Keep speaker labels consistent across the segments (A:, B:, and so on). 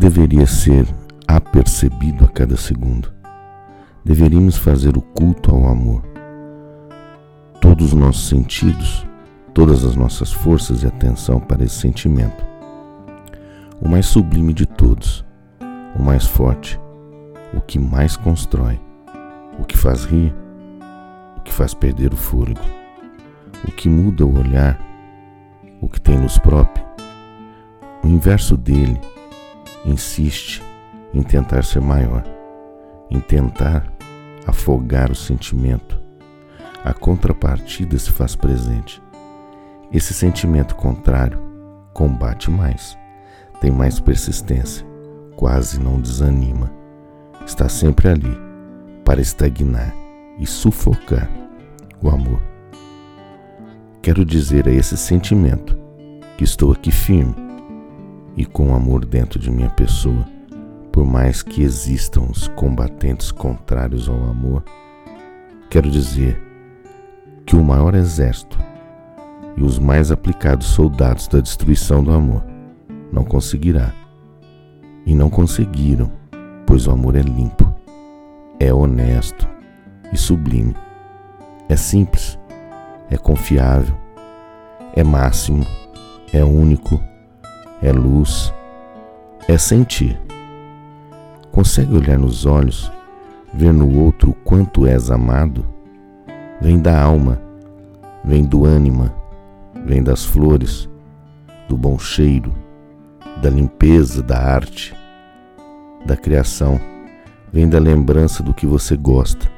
A: deveria ser apercebido a cada segundo. Deveríamos fazer o culto ao amor. Todos os nossos sentidos, todas as nossas forças e atenção para esse sentimento. O mais sublime de todos, o mais forte, o que mais constrói, o que faz rir, o que faz perder o fôlego, o que muda o olhar, o que tem luz própria. O inverso dele insiste em tentar ser maior, em tentar afogar o sentimento. A contrapartida se faz presente. Esse sentimento contrário combate mais, tem mais persistência, quase não desanima. Está sempre ali para estagnar e sufocar o amor. Quero dizer a esse sentimento que estou aqui firme e com amor dentro de minha pessoa por mais que existam os combatentes contrários ao amor, quero dizer que o maior exército e os mais aplicados soldados da destruição do amor não conseguirá. E não conseguiram, pois o amor é limpo, é honesto e sublime, é simples, é confiável, é máximo, é único, é luz, é sentir Consegue olhar nos olhos, ver no outro o quanto és amado? Vem da alma, vem do ânima, vem das flores, do bom cheiro, da limpeza, da arte, da criação, vem da lembrança do que você gosta.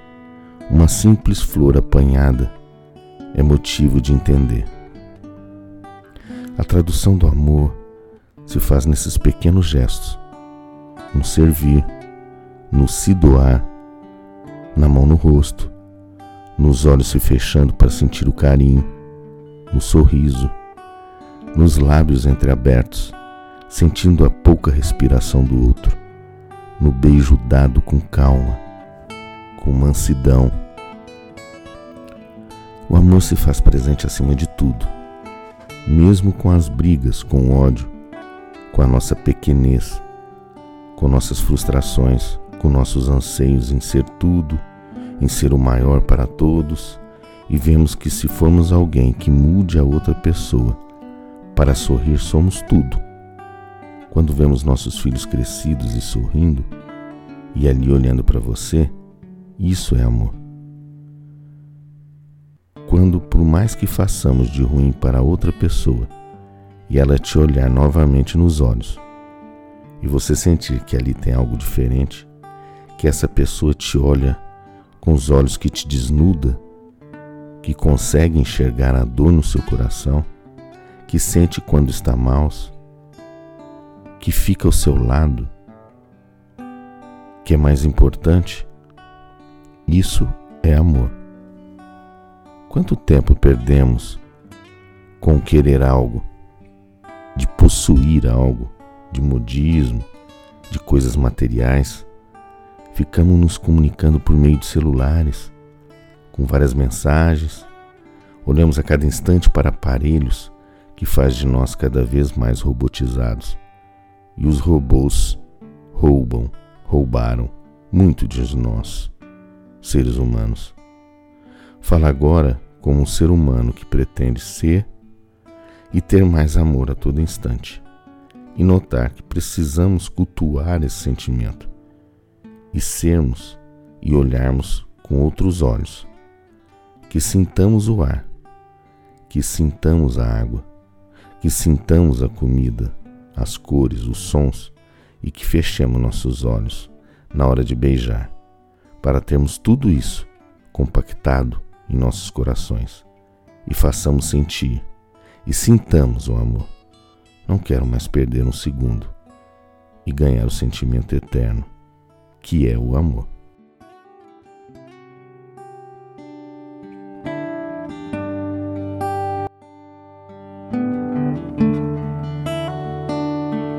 A: Uma simples flor apanhada é motivo de entender. A tradução do amor se faz nesses pequenos gestos no servir, no se doar, na mão no rosto, nos olhos se fechando para sentir o carinho, no sorriso, nos lábios entreabertos, sentindo a pouca respiração do outro, no beijo dado com calma, com mansidão. O amor se faz presente acima de tudo, mesmo com as brigas, com o ódio, com a nossa pequenez com nossas frustrações, com nossos anseios em ser tudo, em ser o maior para todos, e vemos que se formos alguém que mude a outra pessoa para sorrir, somos tudo. Quando vemos nossos filhos crescidos e sorrindo, e ali olhando para você, isso é amor. Quando, por mais que façamos de ruim para outra pessoa, e ela te olhar novamente nos olhos, e você sentir que ali tem algo diferente, que essa pessoa te olha com os olhos que te desnuda, que consegue enxergar a dor no seu coração, que sente quando está mal, que fica ao seu lado, que é mais importante, isso é amor. Quanto tempo perdemos com querer algo, de possuir algo, de modismo, de coisas materiais, ficamos nos comunicando por meio de celulares, com várias mensagens, olhamos a cada instante para aparelhos que faz de nós cada vez mais robotizados. E os robôs roubam, roubaram muito de nós, seres humanos. Fala agora como um ser humano que pretende ser e ter mais amor a todo instante. E notar que precisamos cultuar esse sentimento e sermos e olharmos com outros olhos, que sintamos o ar, que sintamos a água, que sintamos a comida, as cores, os sons e que fechemos nossos olhos na hora de beijar, para termos tudo isso compactado em nossos corações e façamos sentir e sintamos o amor. Não quero mais perder um segundo e ganhar o sentimento eterno, que é o amor.